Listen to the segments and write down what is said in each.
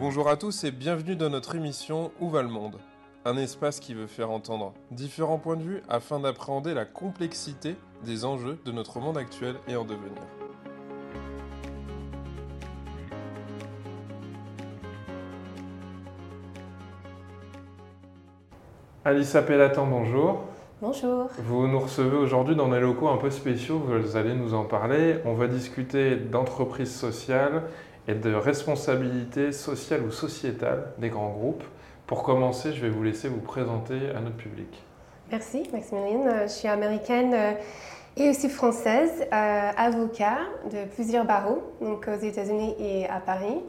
Bonjour à tous et bienvenue dans notre émission Où va le monde? Un espace qui veut faire entendre différents points de vue afin d'appréhender la complexité des enjeux de notre monde actuel et en devenir. Alissa Pellatan, bonjour. Bonjour. Vous nous recevez aujourd'hui dans des locaux un peu spéciaux, vous allez nous en parler. On va discuter d'entreprise sociale et de responsabilité sociale ou sociétale des grands groupes. Pour commencer, je vais vous laisser vous présenter à notre public. Merci Maximilienne. Je suis américaine euh, et aussi française, euh, avocat de plusieurs barreaux, donc aux États-Unis et à Paris.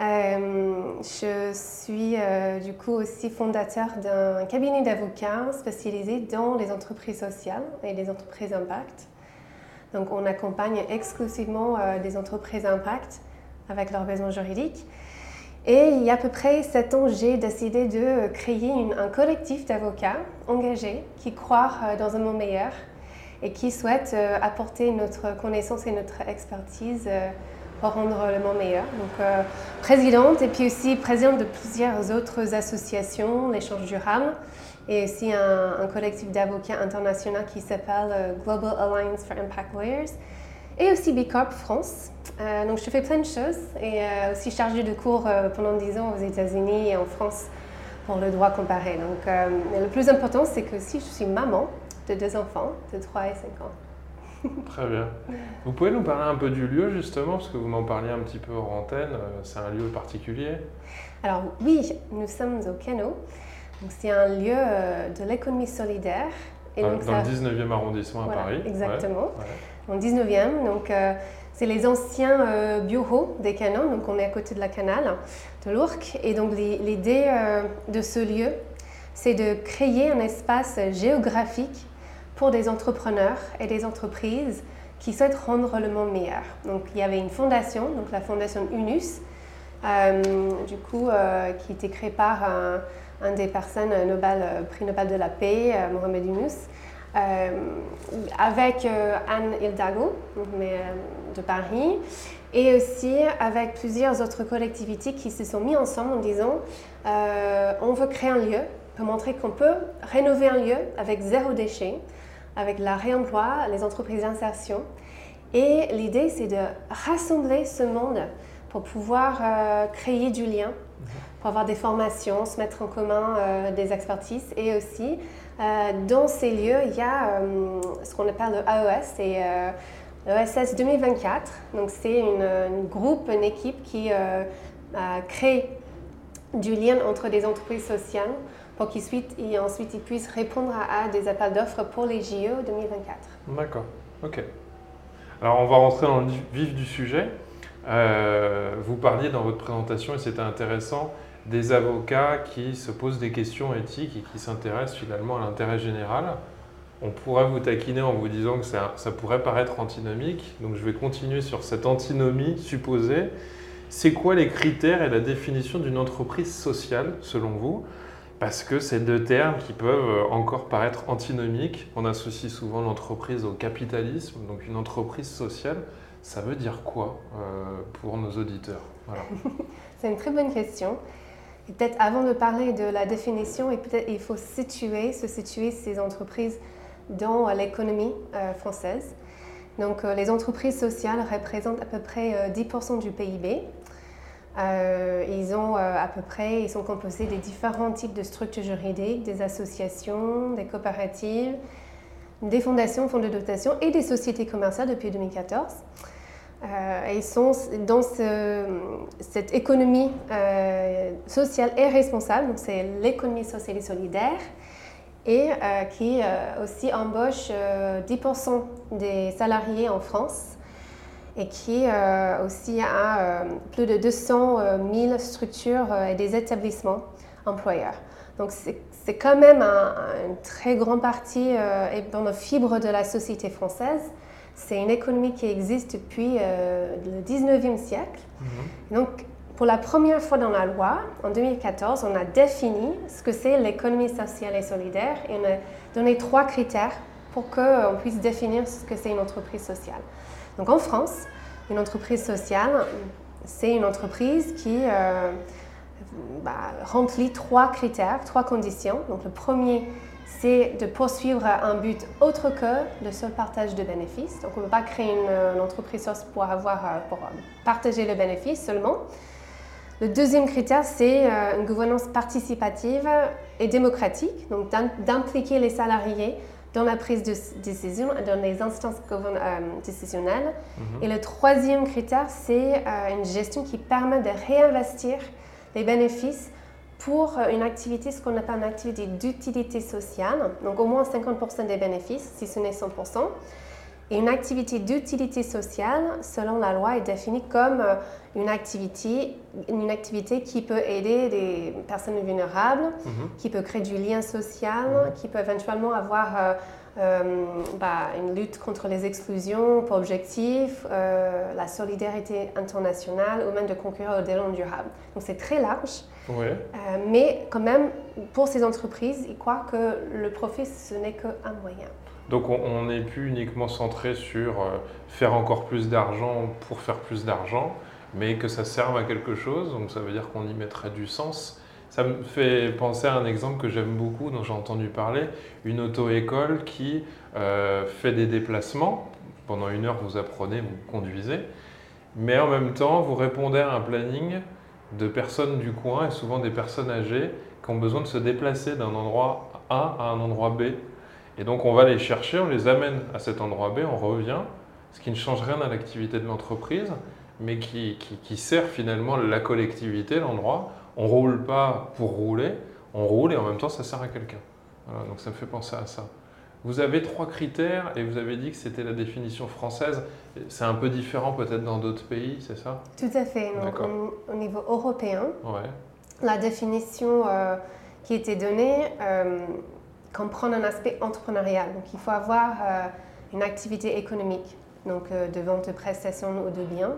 Euh, je suis euh, du coup aussi fondateur d'un cabinet d'avocats spécialisé dans les entreprises sociales et les entreprises impact. Donc on accompagne exclusivement euh, des entreprises impact avec leurs besoins juridiques. Et il y a à peu près sept ans, j'ai décidé de créer un collectif d'avocats engagés qui croient dans un monde meilleur et qui souhaitent apporter notre connaissance et notre expertise pour rendre le monde meilleur. Donc, euh, présidente et puis aussi présidente de plusieurs autres associations, l'échange durable, et aussi un, collectif d'avocats internationaux qui s'appelle euh, Global Alliance for Impact Lawyers, et aussi B Corp France. Euh, donc, je fais plein de choses et aussi chargée de cours pendant 10 ans aux États-Unis et en France pour le droit comparé. Donc, le plus important, c'est que si je suis maman de deux enfants de 3 et 5 ans. Très bien. Vous pouvez nous parler un peu du lieu justement, parce que vous m'en parliez un petit peu hors antenne. Euh, c'est un lieu particulier Alors oui, nous sommes au Cano. C'est un lieu euh, de l'économie solidaire. Et dans, le 19e arrondissement à Paris. Exactement. Ouais. 19e. Donc euh, c'est les anciens bureaux des canons. Donc on est à côté de la canal de l'Ourcq. Et donc l'idée de ce lieu, c'est de créer un espace géographique pour des entrepreneurs et des entreprises qui souhaitent rendre le monde meilleur. Donc il y avait une fondation, donc la fondation UNUS, euh, du coup, euh, qui était créée par un, des personnes Nobel, euh, prix Nobel de la paix, Mohamed Yunus, avec Anne Hidalgo de Paris, et aussi avec plusieurs autres collectivités qui se sont mis ensemble en disant on veut créer un lieu pour montrer qu'on peut rénover un lieu avec zéro déchet, avec la réemploi, les entreprises d'insertion. Et l'idée, c'est de rassembler ce monde pour pouvoir euh, créer du lien, pour avoir des formations, se mettre en commun euh, des expertises. Et aussi, euh, dans ces lieux, il y a ce qu'on appelle le AES, c'est l'ESS 2024. Donc, c'est une, groupe, une équipe qui crée du lien entre des entreprises sociales pour ensuite ils puissent répondre à, des appels d'offres pour les JO 2024. D'accord, ok. Alors on va rentrer dans le vif du sujet. Euh, vous parliez dans votre présentation, et c'était intéressant, des avocats qui se posent des questions éthiques et qui s'intéressent finalement à l'intérêt général. On pourrait vous taquiner en vous disant que ça, ça, pourrait paraître antinomique, donc je vais continuer sur cette antinomie supposée. C'est quoi les critères et la définition d'une entreprise sociale selon vous? Parce que c'est deux termes qui peuvent euh, encore paraître antinomiques. On associe souvent l'entreprise au capitalisme, donc une entreprise sociale. Ça veut dire quoi euh, pour nos auditeurs? C'est une très bonne question. Peut-être avant de parler de la définition, il faut situer, se situer ces entreprises dans l'économie euh, française. Donc les entreprises sociales représentent à peu près 10% du PIB. Euh, ils ont euh, à peu près, ils sont composés des différents types de structures juridiques, des associations, des coopératives, des fondations, fonds de dotation et des sociétés commerciales depuis 2014. Euh, ils sont dans cette économie sociale et responsable, donc c'est l'économie sociale et solidaire, et qui aussi embauche 10% des salariés en France et qui euh, aussi a euh, plus de 200 000 euh, structures et des établissements employeurs. Donc c'est quand même une très grande partie et dans la fibre de la société française. C'est une économie qui existe depuis le 19e siècle. Mhm. Donc pour la première fois dans la loi, en 2014, on a défini ce que c'est l'économie sociale et solidaire et on a donné trois critères pour qu'on puisse définir ce que c'est une entreprise sociale. Donc en France, une entreprise sociale, c'est une entreprise qui bah, remplit trois critères, trois conditions. Donc le premier, c'est de poursuivre un but autre que le seul partage de bénéfices. Donc on ne peut pas créer une, entreprise pour, avoir, pour partager le bénéfice seulement. Le deuxième critère, c'est euh, une gouvernance participative et démocratique, donc d'impliquer les salariés dans la prise de décision, dans les instances euh, décisionnelles. Mhm. Et le troisième critère, c'est euh, une gestion qui permet de réinvestir les bénéfices pour une activité, ce qu'on appelle une activité d'utilité sociale, donc au moins 50% des bénéfices, si ce n'est 100%. Et une activité d'utilité sociale, selon la loi, est définie comme euh, une activité, une activité qui peut aider des personnes vulnérables, mhm. qui peut créer du lien social, mhm. qui peut éventuellement avoir euh, euh, bah, une lutte contre les exclusions pour objectif, la solidarité internationale ou même de concourir au développement durable. Donc c'est très large. Mais quand même, pour ces entreprises, ils croient que le profit, ce n'est qu'un moyen. Donc on n'est plus uniquement centré sur euh, faire encore plus d'argent pour faire plus d'argent, mais que ça serve à quelque chose, donc ça veut dire qu'on y mettrait du sens. Ça me fait penser à un exemple que j'aime beaucoup, dont j'ai entendu parler, une auto-école qui euh, fait des déplacements. Pendant une heure, vous apprenez, vous conduisez, mais en même temps, vous répondez à un planning de personnes du coin, et souvent des personnes âgées, qui ont besoin de se déplacer d'un endroit A à un endroit B et donc on va les chercher, on les amène à cet endroit B, on revient, ce qui ne change rien à l'activité de l'entreprise, mais qui, sert finalement la collectivité, l'endroit. On roule pas pour rouler, on roule et en même temps ça sert à quelqu'un. donc ça me fait penser à ça. Vous avez trois critères et vous avez dit que c'était la définition française. C'est un peu différent peut-être dans d'autres pays, c'est ça? Tout à fait. au, niveau européen, la définition euh, qui était donnée, euh, comprendre un aspect entrepreneurial. Donc il faut avoir euh, une activité économique, donc de vente de prestations ou de biens.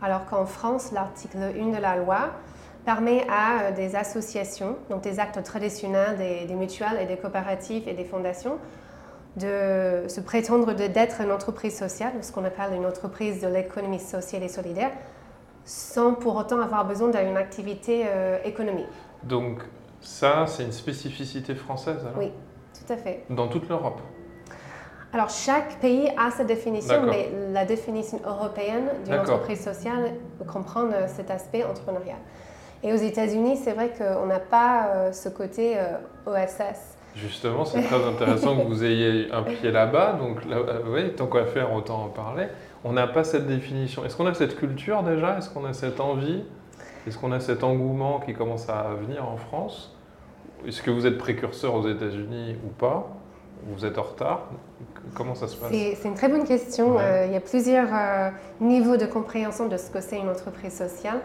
Alors qu'en France, l'article 1 de la loi permet à des associations, donc des actes traditionnels, des, mutuelles et des coopératives et des fondations, de se prétendre d'être une entreprise sociale, ce qu'on appelle une entreprise de l'économie sociale et solidaire, sans pour autant avoir besoin d'une activité économique. Donc ça, c'est une spécificité française alors? Oui, tout à fait. Dans toute l'Europe? Alors, chaque pays a sa définition, mais la définition européenne d'une entreprise sociale comprend euh, cet aspect entrepreneurial. Et aux États-Unis, c'est vrai qu'on n'a pas euh, ce côté OSS. Euh, Justement, c'est très intéressant que vous ayez un pied là-bas. Donc, oui, tant qu'à faire, autant en parler. On n'a pas cette définition. Est-ce qu'on a cette culture déjà? Est-ce qu'on a cette envie? Est-ce qu'on a cet engouement qui commence à venir en France? Est-ce que vous êtes précurseur aux États-Unis ou pas? Vous êtes en retard? Comment ça se passe? C'est une très bonne question. Euh, il y a plusieurs euh, niveaux de compréhension de ce que c'est une entreprise sociale.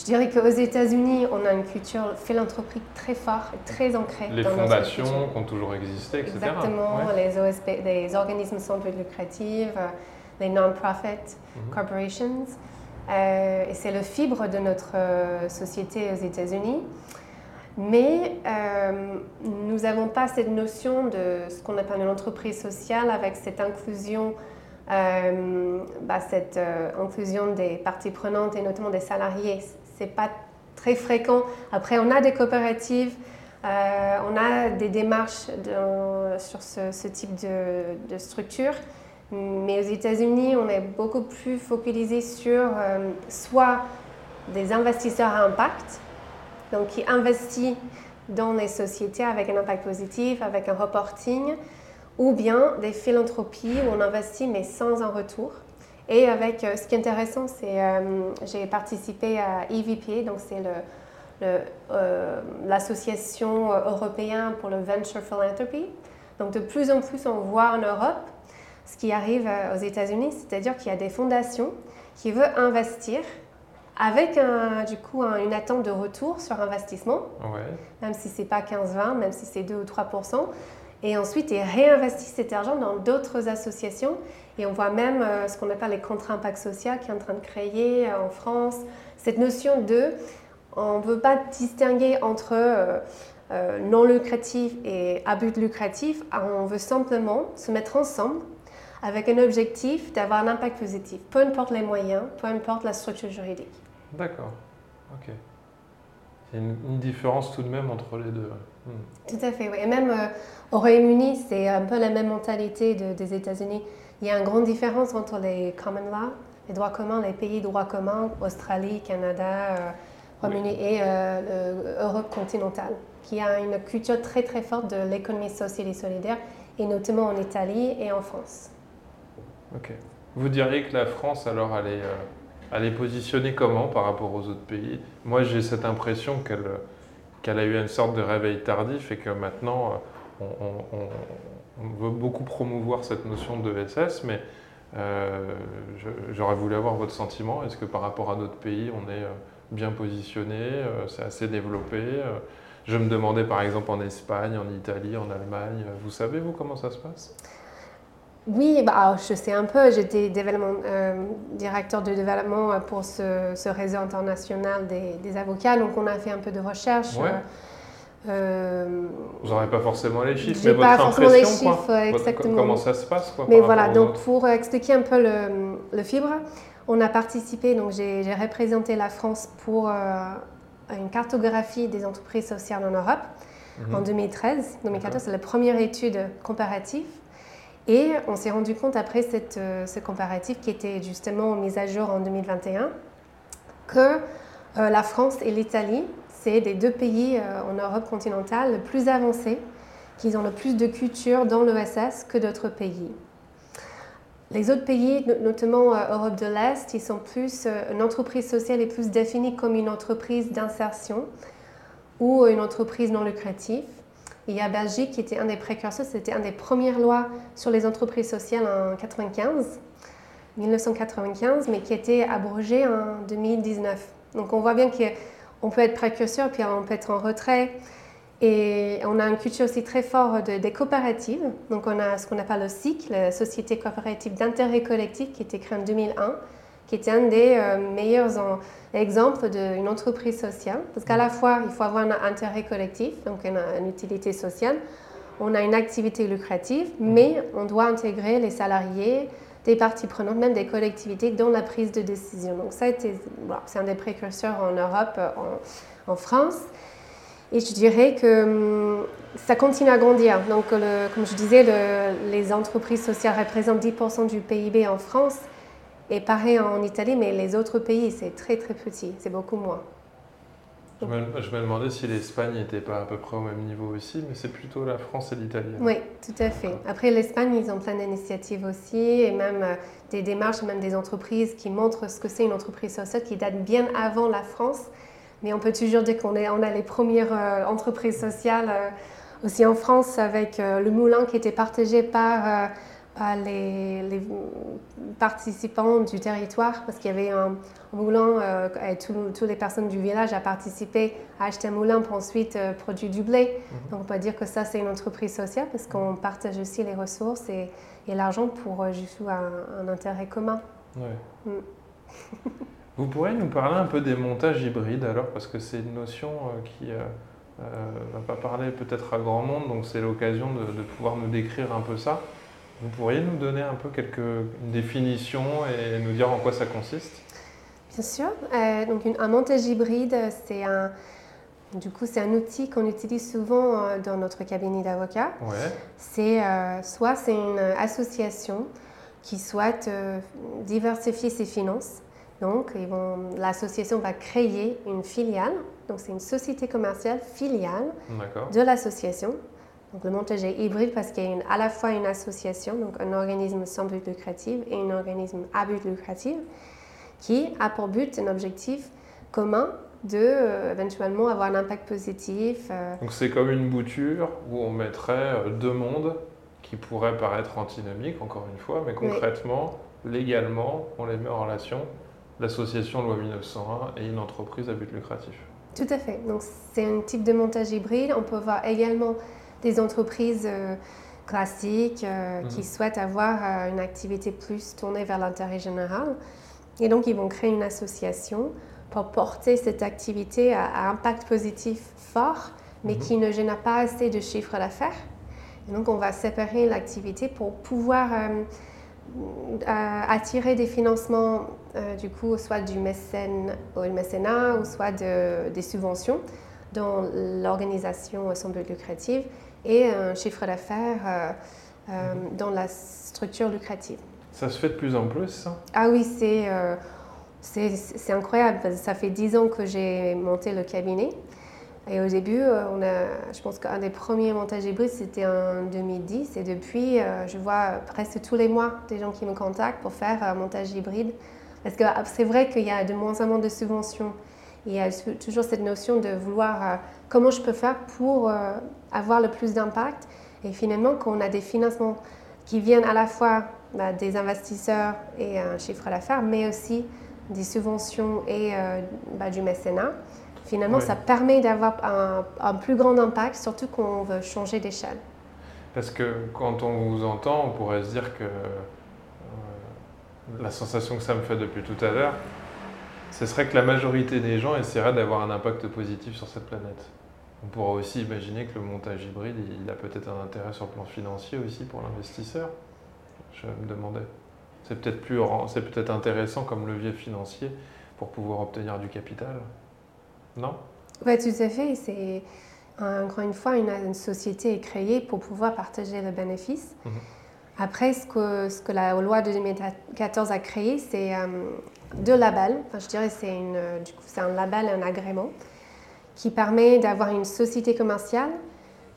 Je dirais qu'aux États-Unis, on a une culture philanthropique très forte, très ancrée. Les fondations qui ont toujours existé, etc. Exactement, les OSP, les organismes sans but lucratif, euh, les non-profit mhm. corporations. Euh, et c'est le fibre de notre euh, société aux États-Unis. Mais euh, nous n'avons pas cette notion de ce qu'on appelle une entreprise sociale avec cette inclusion, bah, cette inclusion des parties prenantes et notamment des salariés. Ce n'est pas très fréquent. Après, on a des coopératives, on a des démarches sur ce, type de, de structure, mais aux États-Unis, on est beaucoup plus focalisé sur euh, soit des investisseurs à impact, donc qui investissent dans les sociétés avec un impact positif, avec un reporting, ou bien des philanthropies où on investit mais sans un retour. Et avec, euh, ce qui est intéressant, c'est euh, j'ai participé à EVP, donc c'est l'association européenne pour le venture philanthropy. Donc de plus en plus, on voit en Europe ce qui arrive euh, aux États-Unis, c'est-à-dire qu'il y a des fondations qui veulent investir avec un, du coup une attente de retour sur investissement, même si ce n'est pas 15-20, même si c'est 2 ou 3% et ensuite ils réinvestissent cet argent dans d'autres associations. Et on voit même euh, ce qu'on appelle les contre impacts social qui est en train de créer euh, en France. Cette notion de, on ne veut pas distinguer entre non lucratif et à but lucratif, on veut simplement se mettre ensemble avec un objectif d'avoir un impact positif, peu importe les moyens, peu importe la structure juridique. D'accord. Ok. Il y a une, différence tout de même entre les deux. Hmm. Tout à fait, oui. Et même euh, au Royaume-Uni, c'est un peu la même mentalité des États-Unis. Il y a une grande différence entre les common law, les droits communs, les pays droits communs, Australie, Canada, euh, Royaume-Uni et euh, Europe continentale, qui a une culture très très forte de l'économie sociale et solidaire, et notamment en Italie et en France. Ok. Vous diriez que la France, alors, elle est elle est positionnée comment par rapport aux autres pays? Moi, j'ai cette impression qu'elle qu'elle a eu une sorte de réveil tardif et que maintenant, on, veut beaucoup promouvoir cette notion de SS, mais euh, j'aurais voulu avoir votre sentiment. Est-ce que par rapport à d'autres pays, on est euh, bien positionné euh, C'est assez développé Je me demandais par exemple en Espagne, en Italie, en Allemagne. Vous savez, vous, comment ça se passe? Oui, bah, je sais un peu. J'étais euh, directeur de développement pour ce, réseau international des, avocats, donc on a fait un peu de recherche. Euh, Vous n'aurez pas forcément les chiffres, mais pas forcément les chiffres, exactement. Comment ça se passe Mais voilà, donc pour expliquer un peu le, fibre, on a participé, donc j'ai représenté la France pour euh, une cartographie des entreprises sociales en Europe mhm. en 2013. 2014, c'est la première étude comparative et on s'est rendu compte après cette, euh, ce comparatif qui était justement mis à jour en 2021 que euh, la France et l'Italie, c'est des deux pays euh, en Europe continentale le plus avancés, qui ont le plus de culture dans l'ESS que d'autres pays. Les autres pays, notamment Europe de l'Est, ils sont plus, une entreprise sociale est plus définie comme une entreprise d'insertion ou une entreprise non lucrative. Il y a Belgique qui était un des précurseurs, c'était une des premières lois sur les entreprises sociales en 95, 1995, mais qui a été abrogée en 2019. Donc on voit bien qu'on peut être précurseur, puis on peut être en retrait. Et on a une culture aussi très forte des coopératives. Donc on a ce qu'on appelle le SIC, la Société coopérative d'intérêt collectif, qui a été créée en 2001 qui est un des euh, meilleurs exemples d'une entreprise sociale. Parce qu'à la fois, il faut avoir un intérêt collectif, donc une, utilité sociale. On a une activité lucrative, mais on doit intégrer les salariés, des parties prenantes, même des collectivités dans la prise de décision. Donc ça, c'est un des précurseurs en Europe, en, France. Et je dirais que hum, ça continue à grandir. Donc, comme je disais, les entreprises sociales représentent 10% du PIB en France. Et pareil en Italie, mais les autres pays, c'est très très petit, c'est beaucoup moins. Je me, demandais si l'Espagne n'était pas à peu près au même niveau aussi, mais c'est plutôt la France et l'Italie. Oui, tout à fait. Après, l'Espagne, ils ont plein d'initiatives aussi, et même euh, des démarches, même des entreprises qui montrent ce que c'est une entreprise sociale qui date bien avant la France. Mais on peut toujours dire qu'on on a les premières euh, entreprises sociales euh, aussi en France avec le moulin qui était partagé par les, participants du territoire, parce qu'il y avait un, moulin, euh, et toutes les personnes du village ont participé à acheter un moulin pour ensuite euh, produire du blé. Mhm. Donc on peut dire que ça, c'est une entreprise sociale, parce qu'on partage aussi les ressources et, l'argent pour euh, juste un, intérêt commun. Mm. Vous pourriez nous parler un peu des montages hybrides alors, parce que c'est une notion qui ne va pas parler peut-être à grand monde, donc c'est l'occasion de, de pouvoir nous décrire un peu ça. Vous pourriez nous donner un peu quelques définitions et nous dire en quoi ça consiste? Bien sûr. Euh, donc un montage hybride, c'est un, du coup, c'est un outil qu'on utilise souvent euh, dans notre cabinet d'avocats. Ouais. C'est euh, soit c'est une association qui souhaite diversifier ses finances. Donc, l'association va créer une filiale. Donc, c'est une société commerciale filiale de l'association donc le montage est hybride parce qu'il y a à la fois une association, donc un organisme sans but lucratif et un organisme à but lucratif qui a pour but un objectif commun de euh, éventuellement avoir un impact positif. Euh. Donc c'est comme une bouture où on mettrait euh, deux mondes qui pourraient paraître antinomiques, encore une fois, mais concrètement, légalement, on les met en relation, l'association loi 1901 et une entreprise à but lucratif. Tout à fait. Donc c'est un type de montage hybride. On peut voir également des entreprises euh, classiques euh, qui mhm. souhaitent avoir euh, une activité plus tournée vers l'intérêt général. Et donc, ils vont créer une association pour porter cette activité à, impact positif fort, mais mhm. qui ne gêne pas assez de chiffre d'affaires. Et donc, on va séparer l'activité pour pouvoir attirer des financements, du coup, soit du mécène, ou mécénat, ou soit des subventions dans l'organisation sans but lucratif et un chiffre d'affaires dans la structure lucrative. Ça se fait de plus en plus, ça? Ah oui, c'est c'est incroyable. Ça fait dix ans que j'ai monté le cabinet. Et au début, euh, on a, je pense qu'un des premiers montages hybrides, c'était en 2010. Et depuis, euh, je vois presque tous les mois des gens qui me contactent pour faire un montage hybride. Parce que ah, c'est vrai qu'il y a de moins en moins de subventions. Il y a toujours cette notion de vouloir euh, comment je peux faire pour avoir le plus d'impact. Et finalement, quand on a des financements qui viennent à la fois bah, des investisseurs et un chiffre d'affaires, mais aussi des subventions et bah, du mécénat, Finalement, ça permet d'avoir un, plus grand impact, surtout quand on veut changer d'échelle. Parce que quand on vous entend, on pourrait se dire que euh, la sensation que ça me fait depuis tout à l'heure, ce serait que la majorité des gens essaieraient d'avoir un impact positif sur cette planète. On pourrait aussi imaginer que le montage hybride, il a peut-être un intérêt sur le plan financier aussi pour l'investisseur. Je me demandais. C'est peut-être plus, c'est peut-être intéressant comme levier financier pour pouvoir obtenir du capital. Non? Oui, tout à fait. C'est encore une fois, une, société est créée pour pouvoir partager le bénéfice. Mhm. Après, ce que, ce que, la loi de 2014 a créé, c'est euh, deux labels. Enfin, je dirais c'est c'est un label, un agrément qui permet d'avoir une société commerciale,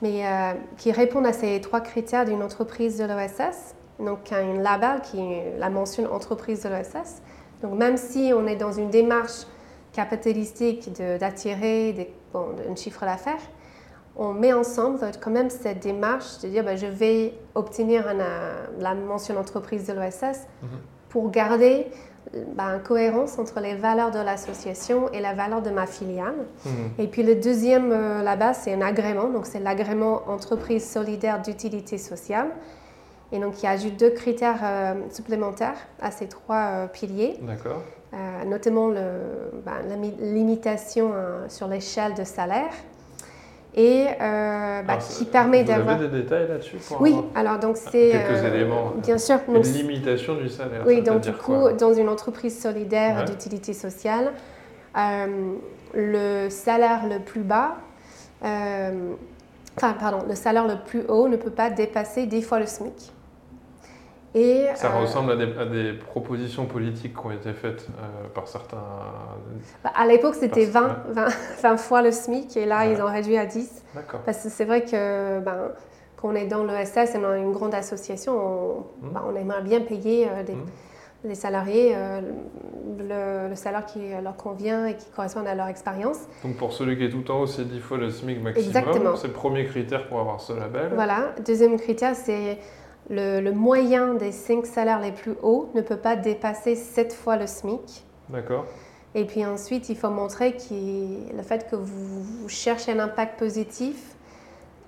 mais euh, qui répond à ces trois critères d'une entreprise de l'OSS. Donc, un label qui la mentionne entreprise de l'OSS. Donc, même si on est dans une démarche capitalistique d'attirer bon, un chiffre d'affaires, on met ensemble quand même cette démarche de dire ben, je vais obtenir la mention entreprise de l'OSS mhm. pour garder ben, cohérence entre les valeurs de l'association et la valeur de ma filiale. Mhm. Et puis le deuxième euh, là-bas, c'est un agrément, donc c'est l'agrément entreprise solidaire d'utilité sociale. Et donc il ajoute deux critères euh, supplémentaires à ces trois euh, piliers. D'accord. Notamment le, ben, la limitation sur l'échelle de salaire et euh, bah, qui permet d'avoir. Vous avez des détails là-dessus Oui, alors donc c'est. Quelques éléments. Bien sûr. Une limitation du salaire. Oui, donc du coup, dans une entreprise solidaire d'utilité sociale, le salaire le plus bas, enfin, pardon, le salaire le plus haut ne peut pas dépasser 10 fois le SMIC ça euh, ressemble à des, propositions politiques qui ont été faites euh, par certains. Bah, à l'époque, c'était 20, 20, fois le SMIC et là, ils ont réduit à 10. Parce que c'est vrai que ben, quand on est dans l'ESS et dans une grande association, on, hmm. ben, on aimerait bien payer euh, hmm. des, salariés le, salaire qui leur convient et qui correspond à leur expérience. Donc pour celui qui est tout en haut, c'est 10 fois le SMIC maximum. C'est le premier critère pour avoir ce label. Voilà. Deuxième critère, c'est le, moyen des cinq salaires les plus hauts ne peut pas dépasser sept fois le SMIC. D'accord. Et puis ensuite, il faut montrer que le fait que vous, cherchez un impact positif,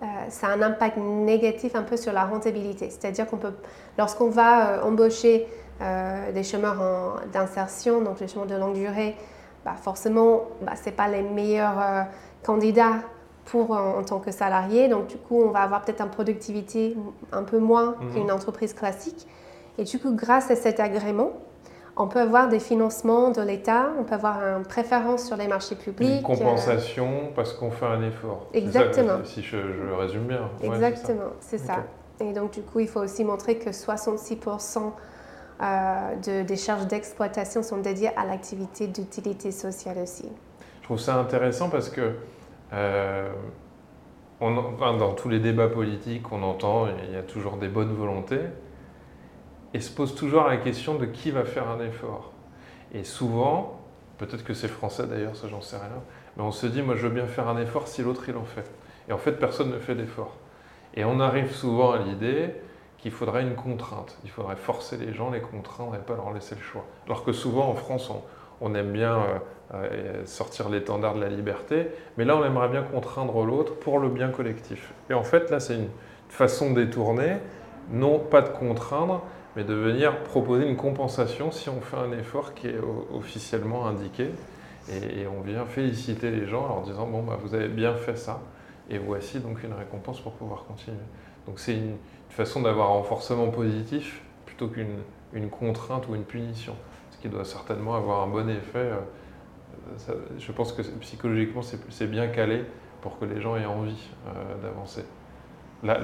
euh, ça a un impact négatif un peu sur la rentabilité. C'est-à-dire qu'on peut, lorsqu'on va euh, embaucher euh, des chômeurs d'insertion, donc des chômeurs de longue durée, bah forcément, bah, ce pas les meilleurs candidats pour en, tant que salarié. Donc du coup, on va avoir peut-être une productivité un peu moins mhm. qu'une entreprise classique. Et du coup, grâce à cet agrément, on peut avoir des financements de l'État, on peut avoir une préférence sur les marchés publics. Une compensation parce qu'on fait un effort. Exactement. si je, résume bien. Exactement, c'est ça. Et donc du coup, il faut aussi montrer que 66% euh, de, des charges d'exploitation sont dédiées à l'activité d'utilité sociale aussi. Je trouve ça intéressant parce que euh, dans tous les débats politiques, on entend, il y a toujours des bonnes volontés, et se pose toujours la question de qui va faire un effort. Et souvent, peut-être que c'est français d'ailleurs, ça j'en sais rien, mais on se dit, moi je veux bien faire un effort si l'autre il en fait. Et en fait, personne ne fait d'effort. Et on arrive souvent à l'idée qu'il faudrait une contrainte. Il faudrait forcer les gens, les contraindre et pas leur laisser le choix. Alors que souvent en France, on, on aime bien euh, euh, sortir l'étendard de la liberté, mais là on aimerait bien contraindre l'autre pour le bien collectif. Et en fait là c'est une façon détournée, non pas de contraindre, mais de venir proposer une compensation si on fait un effort qui est officiellement indiqué. Et, on vient féliciter les gens en leur disant bon bah, vous avez bien fait ça, et voici donc une récompense pour pouvoir continuer. Donc c'est une, façon d'avoir un renforcement positif plutôt qu'une une contrainte ou une punition, ce qui doit certainement avoir un bon effet. je pense que psychologiquement, c'est bien calé pour que les gens aient envie d'avancer. La,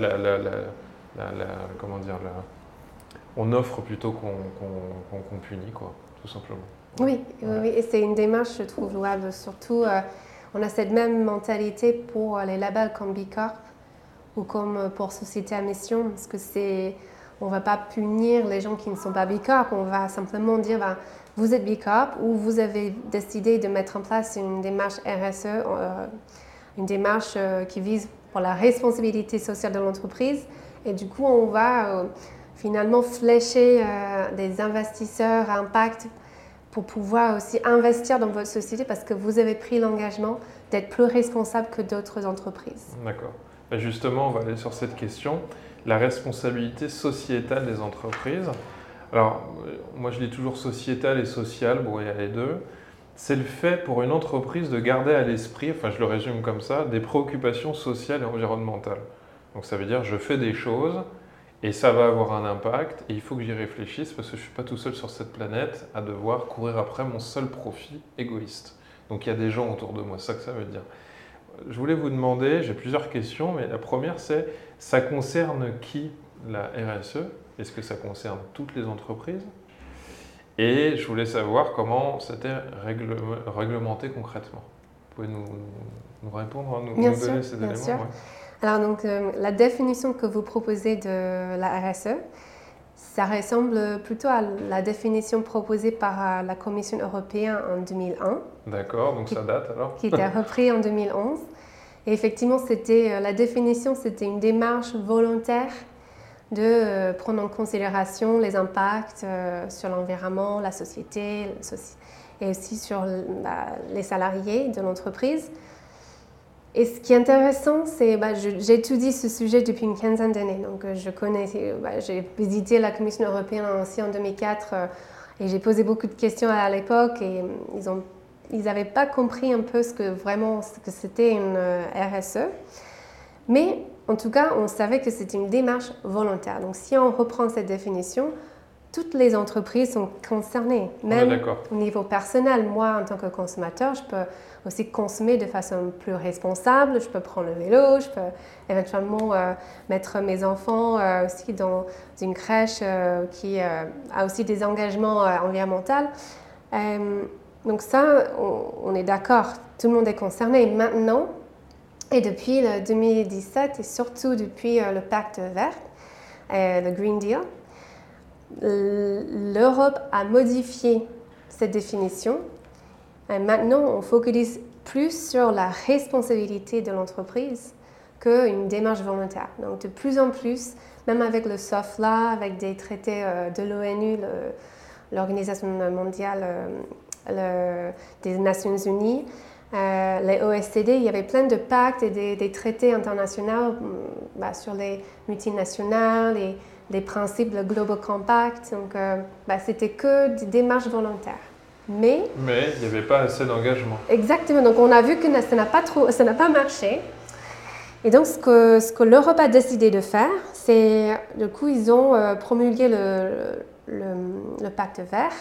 comment dire, on offre plutôt qu'on punit, quoi, tout simplement. Oui, oui, et c'est une démarche, je trouve, louable. Surtout, euh, on a cette même mentalité pour les labels comme B Corp ou comme pour Société à Mission, parce que c'est, on ne va pas punir les gens qui ne sont pas B Corp, on va simplement dire, ben, vous êtes B Corp ou vous avez décidé de mettre en place une démarche RSE, euh, une démarche euh, qui vise pour la responsabilité sociale de l'entreprise, et du coup, on va finalement flécher des investisseurs à impact pour pouvoir aussi investir dans votre société parce que vous avez pris l'engagement d'être plus responsable que d'autres entreprises. D'accord. Ben, justement, on va aller sur cette question, la responsabilité sociétale des entreprises. Alors, moi je dis toujours sociétale et sociale, bon, il y a les deux. C'est le fait pour une entreprise de garder à l'esprit, enfin je le résume comme ça, des préoccupations sociales et environnementales. Donc ça veut dire je fais des choses et ça va avoir un impact et il faut que j'y réfléchisse parce que je ne suis pas tout seul sur cette planète à devoir courir après mon seul profit égoïste. Donc il y a des gens autour de moi, c'est ça que ça veut dire. Je voulais vous demander, j'ai plusieurs questions, mais la première c'est, ça concerne qui la RSE Est-ce que ça concerne toutes les entreprises? Et je voulais savoir comment c'était réglementé concrètement. Vous pouvez nous, répondre, nous, nous donner ces éléments alors, donc, euh, la définition que vous proposez de la RSE, ça ressemble plutôt à la définition proposée par euh, la Commission européenne en 2001. D'accord, donc ça date alors Qui était repris en 2011. Et effectivement, c'était, euh, la définition, c'était une démarche volontaire de prendre en considération les impacts sur l'environnement, la société et aussi sur les salariés de l'entreprise. Et ce qui est intéressant, c'est bah, j'étudie ce sujet depuis une quinzaine d'années. Donc, euh, je connais, bah, j'ai visité la Commission européenne aussi en 2004 euh, et j'ai posé beaucoup de questions à l'époque et euh, ils ont ils n'avaient pas compris un peu ce que vraiment ce que c'était une RSE. Mais en tout cas, on savait que c'était une démarche volontaire. Donc, si on reprend cette définition, toutes les entreprises sont concernées, même au niveau personnel. Moi, en tant que consommateur, je peux aussi consommer de façon plus responsable. Je peux prendre le vélo, je peux éventuellement euh, mettre mes enfants euh, aussi dans une crèche euh, qui a aussi des engagements environnementaux. donc ça, on, est d'accord, tout le monde est concerné. Maintenant, et depuis le 2017 et surtout depuis le pacte vert, le Green Deal, l'Europe a modifié cette définition. Maintenant, on focalise plus sur la responsabilité de l'entreprise qu'une démarche volontaire. Donc, de plus en plus, même avec le SOFLA, avec des traités euh, de l'ONU, l'Organisation mondiale euh, des Nations Unies, euh, les OSCD, il y avait plein de pactes et des, traités internationaux bah, sur les multinationales et des principes, le Global Compact. Donc, bah, c'était que des démarches volontaires. Mais, Mais il n'y avait pas assez d'engagement. Exactement. Donc, on a vu que ça n'a pas, trop, ça n'a pas marché. Et donc, ce que, ce que l'Europe a décidé de faire, c'est, du coup, ils ont euh, promulgué le, le, le, pacte vert.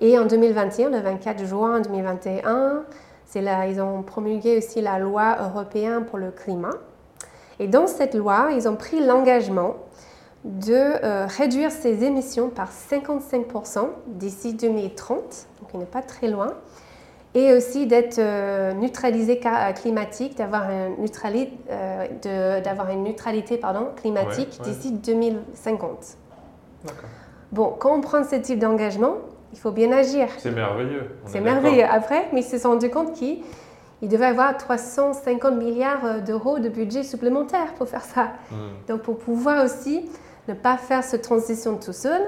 Et en 2021, le 24 juin 2021, c'est là, ils ont promulgué aussi la loi européenne pour le climat. Et dans cette loi, ils ont pris l'engagement de euh, réduire ses émissions par 55% d'ici 2030, donc il n'est pas très loin, et aussi d'être euh, neutralisé euh, climatique, d'avoir une, une neutralité pardon, climatique d'ici 2050. Bon, quand on prend ce type d'engagement, il faut bien agir. C'est merveilleux. C'est merveilleux. Après, mais ils se sont rendus compte qu'il devait avoir 350 milliards d'euros de budget supplémentaire pour faire ça. Hmm. Donc, pour pouvoir aussi ne pas faire cette transition tout seul,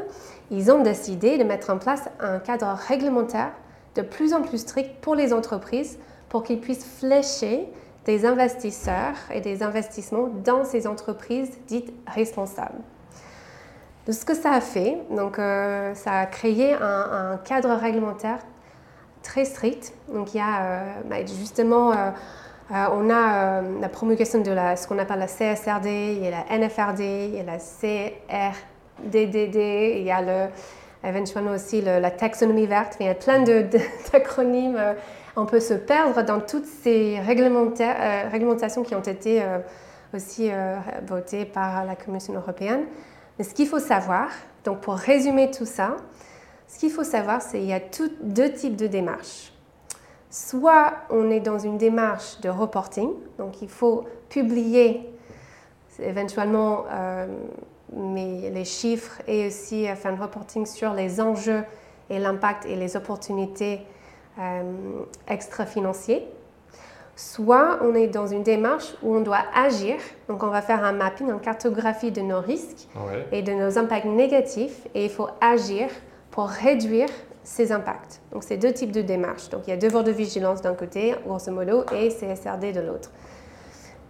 ils ont décidé de mettre en place un cadre réglementaire de plus en plus strict pour les entreprises pour qu'ils puissent flécher des investisseurs et des investissements dans ces entreprises dites responsables. De ce que ça a fait, donc, euh, ça a créé un, cadre réglementaire très strict. Donc il y a euh, bah, justement euh, euh, on a la promulgation de la, ce qu'on appelle la CSRD, il y a la NFRD, il y a la DDD, il y a le, éventuellement aussi la taxonomie verte, il y a plein d'acronymes. Euh, on peut se perdre dans toutes ces euh, réglementations qui ont été euh, aussi votées par la Commission européenne. Mais ce qu'il faut savoir, donc pour résumer tout ça, ce qu'il faut savoir, c'est qu'il y a deux types de démarches. Soit on est dans une démarche de reporting, donc il faut publier éventuellement mais les chiffres et aussi faire un reporting sur les enjeux et l'impact et les opportunités euh, extra-financiers. Soit on est dans une démarche où on doit agir, donc on va faire un mapping, une cartographie de nos risques et de nos impacts négatifs, et il faut agir pour réduire ces impacts. Donc c'est deux types de démarches. Donc il y a devoir de vigilance d'un côté, grosso modo, et CSRD de l'autre.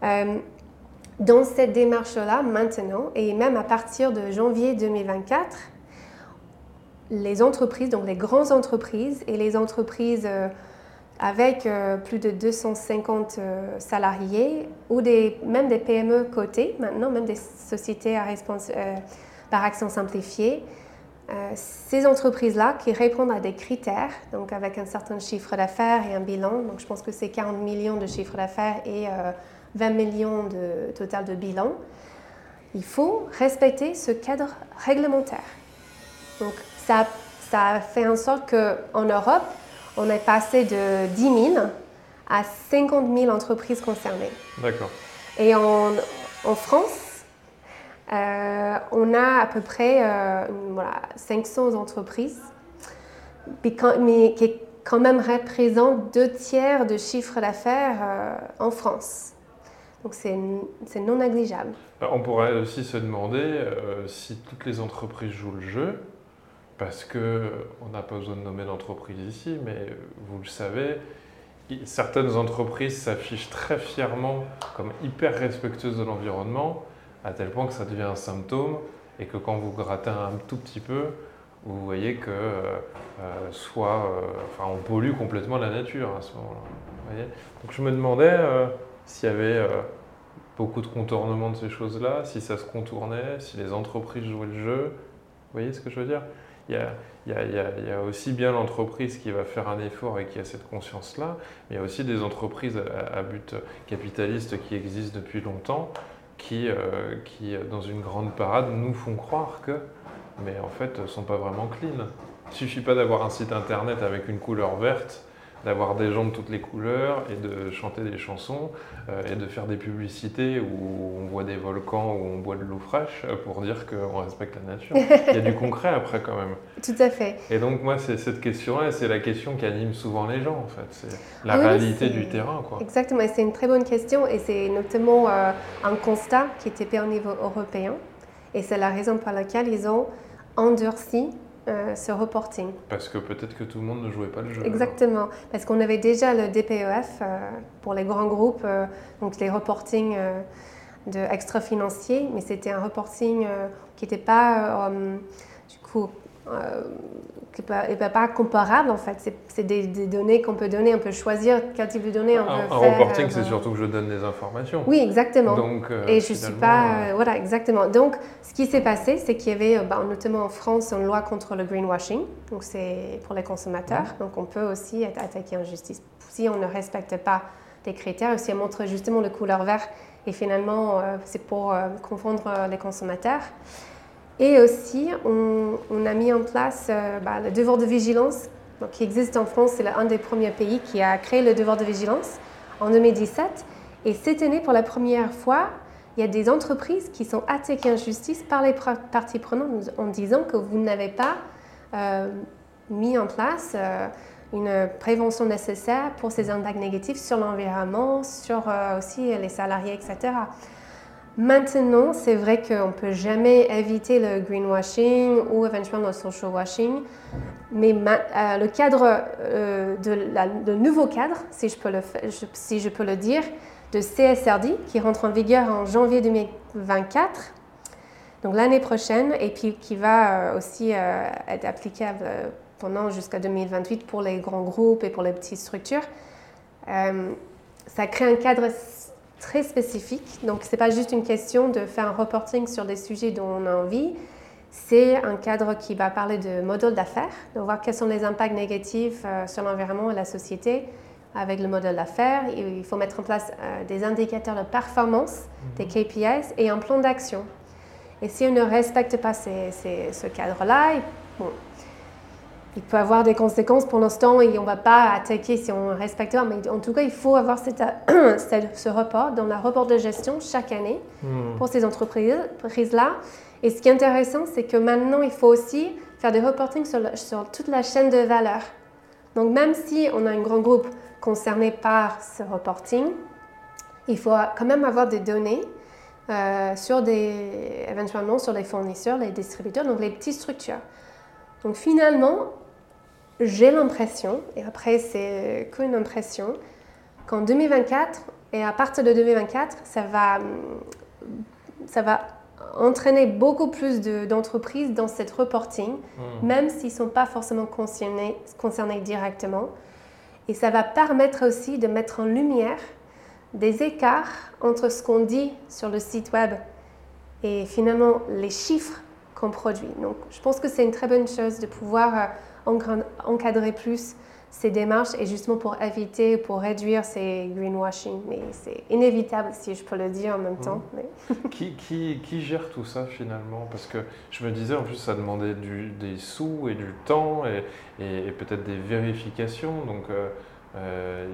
Euh, dans cette démarche-là, maintenant, et même à partir de janvier 2024, les entreprises, donc les grandes entreprises et les entreprises euh, avec euh, plus de 250 euh, salariés ou des, même des PME cotées, maintenant même des sociétés à par action simplifiée, ces entreprises-là qui répondent à des critères, donc avec un certain chiffre d'affaires et un bilan, donc je pense que c'est 40 millions de chiffre d'affaires et 20 millions de total de bilan, il faut respecter ce cadre réglementaire. Donc ça, ça fait en sorte qu'en Europe, on est passé de 10 000 à 50 000 entreprises concernées. D'accord. Et en, en France, euh, on a à peu près euh, voilà, 500 entreprises, mais qui quand même représentent deux tiers de chiffre d'affaires euh, en France. Donc c'est non négligeable. Bah, on pourrait aussi se demander si toutes les entreprises jouent le jeu, parce que on n'a pas besoin de nommer d'entreprise ici, mais vous le savez, certaines entreprises s'affichent très fièrement comme hyper respectueuses de l'environnement, à tel point que ça devient un symptôme, et que quand vous grattez un tout petit peu, vous voyez que euh, euh, soit, enfin, on pollue complètement la nature à ce moment-là. Donc je me demandais s'il y avait euh, beaucoup de contournements de ces choses-là, si ça se contournait, si les entreprises jouaient le jeu. Vous voyez ce que je veux dire? Il y a, aussi bien l'entreprise qui va faire un effort et qui a cette conscience-là, mais il y a aussi des entreprises à, but capitaliste qui existent depuis longtemps, qui, euh, qui, dans une grande parade, nous font croire que, mais en fait, ne sont pas vraiment clean. Il suffit pas d'avoir un site internet avec une couleur verte d'avoir des gens de toutes les couleurs et de chanter des chansons euh, et de faire des publicités où on voit des volcans, où on boit de l'eau fraîche euh, pour dire qu'on respecte la nature. Il y a du concret après quand même. Tout à fait. Et donc moi, c'est cette question-là, c'est la question qui anime souvent les gens en fait. C'est la réalité du terrain. Quoi. Exactement, c'est une très bonne question et c'est notamment euh, un constat qui était fait au niveau européen. Et c'est la raison pour laquelle ils ont endurci euh, ce reporting. Parce que peut-être que tout le monde ne jouait pas le jeu. Exactement, parce qu'on avait déjà le DPEF euh, pour les grands groupes, euh, donc les reportings de extra-financiers, mais c'était un reporting qui n'était pas du coup n'est pas, pas, comparable en fait. C'est des, données qu'on peut donner, on peut choisir quel type de données on un, veut un reporting, c'est surtout que je donne des informations. Oui, exactement. Donc, euh, Et je suis pas. Euh, voilà, exactement. Donc, ce qui s'est passé, c'est qu'il y avait, euh, bah, notamment en France, une loi contre le greenwashing. Donc, c'est pour les consommateurs. Donc, on peut aussi être attaqué en justice si on ne respecte pas des critères, si on montre justement le couleur vert. Et finalement, c'est pour confondre les consommateurs. Et aussi, on, a mis en place euh, bah, le devoir de vigilance qui existe en France. C'est un des premiers pays qui a créé le devoir de vigilance en 2017. Et cette année, pour la première fois, il y a des entreprises qui sont attaquées en justice par les parties prenantes en disant que vous n'avez pas euh, mis en place euh, une prévention nécessaire pour ces impacts négatifs sur l'environnement, sur aussi les salariés, etc. Maintenant, c'est vrai qu'on ne peut jamais éviter le greenwashing ou éventuellement le social washing, mais euh, le cadre, euh, de nouveau cadre, si je, peux le, si je peux le dire, de CSRD qui rentre en vigueur en janvier 2024, donc l'année prochaine, et puis qui va euh, aussi être applicable pendant jusqu'à 2028 pour les grands groupes et pour les petites structures. ça crée un cadre très spécifique. Donc, ce n'est pas juste une question de faire un reporting sur des sujets dont on a envie. c'est un cadre qui va parler de modèle d'affaires, de voir quels sont les impacts négatifs euh, sur l'environnement et la société avec le modèle d'affaires. Il faut mettre en place euh, des indicateurs de performance, des KPIs et un plan d'action. Et si on ne respecte pas ce cadre-là, bon, il peut avoir des conséquences pour l'instant et on ne va pas attaquer si on respecte pas. Mais en tout cas, il faut avoir cette, ce report dans la report de gestion chaque année hmm. pour ces entreprises-là. Et ce qui est intéressant, c'est que maintenant, il faut aussi faire des reportings sur, sur, toute la chaîne de valeur. Donc, même si on a un grand groupe concerné par ce reporting, il faut quand même avoir des données euh, sur des, éventuellement sur les fournisseurs, les distributeurs, donc les petites structures. Donc finalement, j'ai l'impression, et après c'est qu'une impression, qu'en 2024, et à partir de 2024, ça va, ça va entraîner beaucoup plus d'entreprises dans cette reporting, hmm. même s'ils ne sont pas forcément concernés, concernés directement. Et ça va permettre aussi de mettre en lumière des écarts entre ce qu'on dit sur le site web et finalement les chiffres qu'on produit. Donc je pense que c'est une très bonne chose de pouvoir euh, encadrer plus ces démarches et justement pour éviter, pour réduire ces greenwashing. Mais c'est inévitable, si je peux le dire en même temps. Mmh. qui, qui, qui, gère tout ça finalement? Parce que je me disais, en plus, ça demandait du, des sous et du temps et, et, peut-être des vérifications. Donc, euh, euh,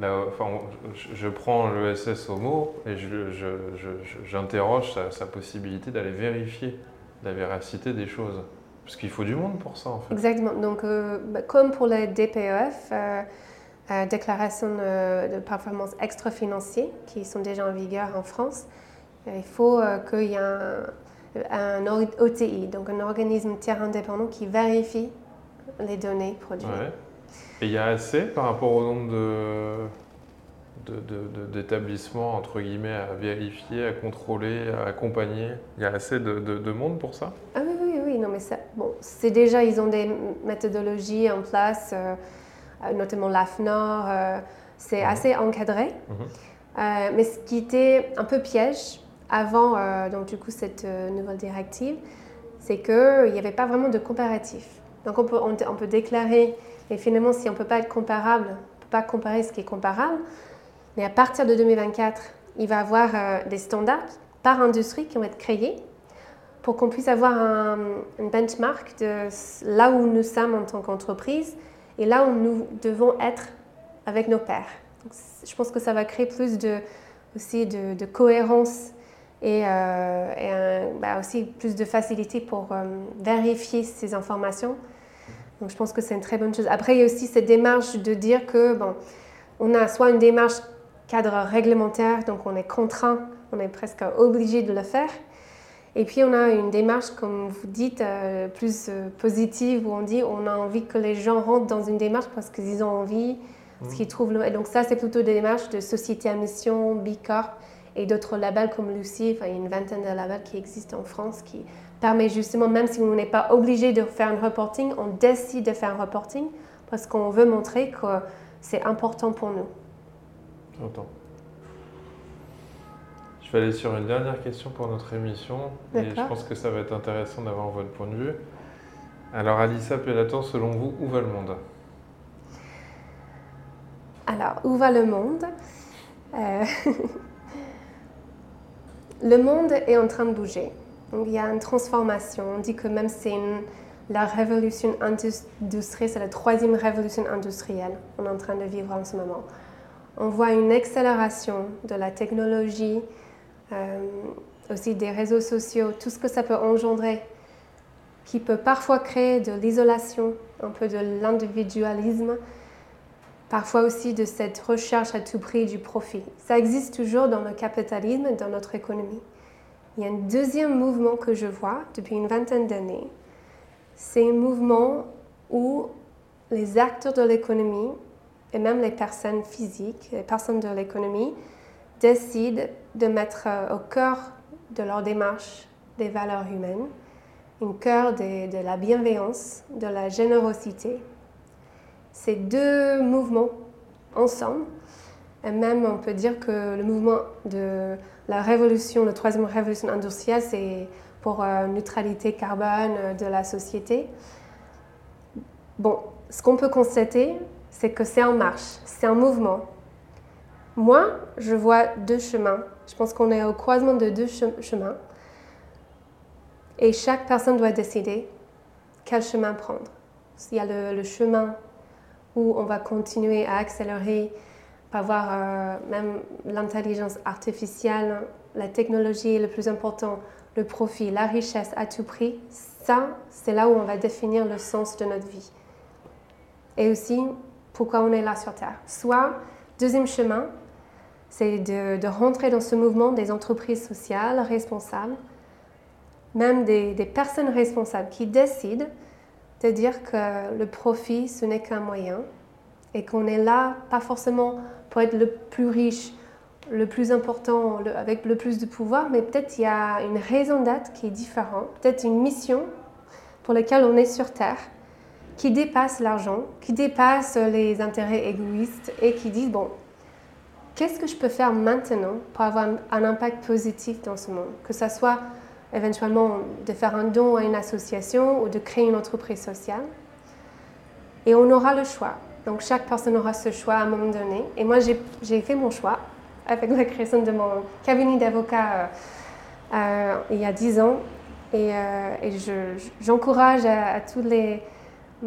là, enfin, je, prends l'ESS au mot et j'interroge je, sa, sa possibilité d'aller vérifier la véracité des choses. Parce qu'il faut du monde pour ça, en fait. Exactement. Donc, euh, bah, comme pour les DPEF, euh, euh, déclaration de performance extra-financier, qui sont déjà en vigueur en France, il faut qu'il y ait un, OTI, donc un organisme tiers indépendant qui vérifie les données produites. Et il y a assez par rapport au nombre de d'établissements, entre guillemets, à vérifier, à contrôler, à accompagner? Il y a assez de, de monde pour ça? Ah oui, oui, oui. Non, mais ça, bon, c'est déjà, ils ont des méthodologies en place, euh, euh, notamment l'AFNOR. Euh, c'est mhm. assez encadré. Mhm. mais ce qui était un peu piège avant, donc du coup, cette nouvelle directive, c'est qu'il n'y avait pas vraiment de comparatif. Donc on peut, on, on peut déclarer, et finalement, si on ne peut pas être comparable, on ne peut pas comparer ce qui est comparable, mais à partir de 2024, il va y avoir des standards par industrie qui vont être créés pour qu'on puisse avoir un, benchmark de là où nous sommes en tant qu'entreprise et là où nous devons être avec nos pairs. je pense que ça va créer plus de, aussi de, cohérence et, euh, bah, aussi plus de facilité pour euh, vérifier ces informations. Donc je pense que c'est une très bonne chose. Après, il y a aussi cette démarche de dire que, bon, on a soit une démarche cadre réglementaire, donc on est contraint, on est presque obligé de le faire. Et puis on a une démarche, comme vous dites, euh, plus euh, positive, où on dit on a envie que les gens rentrent dans une démarche parce qu'ils ont envie, ce mmh. qu'ils trouvent. Le... Et donc ça, c'est plutôt des démarches de société à mission, B Corp et d'autres labels comme Lucie. Enfin, il y a une vingtaine de labels qui existent en France qui permet justement, même si on n'est pas obligé de faire un reporting, on décide de faire un reporting parce qu'on veut montrer que c'est important pour nous. J'entends. Je vais aller sur une dernière question pour notre émission et je pense que ça va être intéressant d'avoir votre point de vue. Alors Alissa Pelator, selon vous, où va le monde? Alors, où va le monde? Euh, Le monde est en train de bouger. Donc, il y a une transformation. On dit que même c'est la révolution industrielle, c'est la troisième révolution industrielle qu'on est en train de vivre en ce moment on voit une accélération de la technologie, aussi des réseaux sociaux, tout ce que ça peut engendrer, qui peut parfois créer de l'isolation, un peu de l'individualisme, parfois aussi de cette recherche à tout prix du profit. Ça existe toujours dans le capitalisme dans notre économie. Il y a un deuxième mouvement que je vois depuis une vingtaine d'années. C'est un mouvement où les acteurs de l'économie et même les personnes physiques, les personnes de l'économie, décident de mettre euh, au cœur de leur démarche des valeurs humaines, un cœur de, la bienveillance, de la générosité. Ces deux mouvements ensemble, et même on peut dire que le mouvement de la révolution, la troisième révolution industrielle, c'est pour euh, neutralité carbone de la société. Bon, ce qu'on peut constater, c'est que c'est en marche, c'est un mouvement. Moi, je vois deux chemins. Je pense qu'on est au croisement de deux chemins. Et chaque personne doit décider quel chemin prendre. Il y a le, chemin où on va continuer à accélérer, avoir euh, même l'intelligence artificielle, la technologie est le plus important, le profit, la richesse à tout prix. Ça, c'est là où on va définir le sens de notre vie. Et aussi, pourquoi on est là sur Terre. Soit, deuxième chemin, c'est de, rentrer dans ce mouvement des entreprises sociales responsables, même des, des personnes responsables qui décident de dire que le profit, ce n'est qu'un moyen et qu'on est là, pas forcément pour être le plus riche, le plus important, avec le plus de pouvoir, mais peut-être il y a une raison d'être qui est différente, peut-être une mission pour laquelle on est sur Terre, qui dépasse l'argent, qui dépasse les intérêts égoïstes et qui dit, bon, qu'est-ce que je peux faire maintenant pour avoir un impact positif dans ce monde? Que ce soit éventuellement de faire un don à une association ou de créer une entreprise sociale. Et on aura le choix. Donc chaque personne aura ce choix à un moment donné. Et moi, j'ai fait mon choix avec la création de mon cabinet d'avocat euh, euh, il y a dix ans. Et, euh, j'encourage à, toutes les,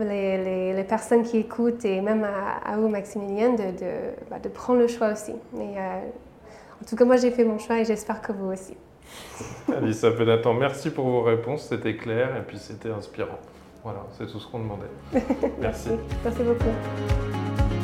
les, personnes qui écoutent et même à, vous, Maximilien, de, de, bah, de, prendre le choix aussi. Mais, en tout cas, moi, j'ai fait mon choix et j'espère que vous aussi. Alissa Penatan, merci pour vos réponses, c'était clair et puis c'était inspirant. Voilà, c'est tout ce qu'on demandait. Merci. merci beaucoup.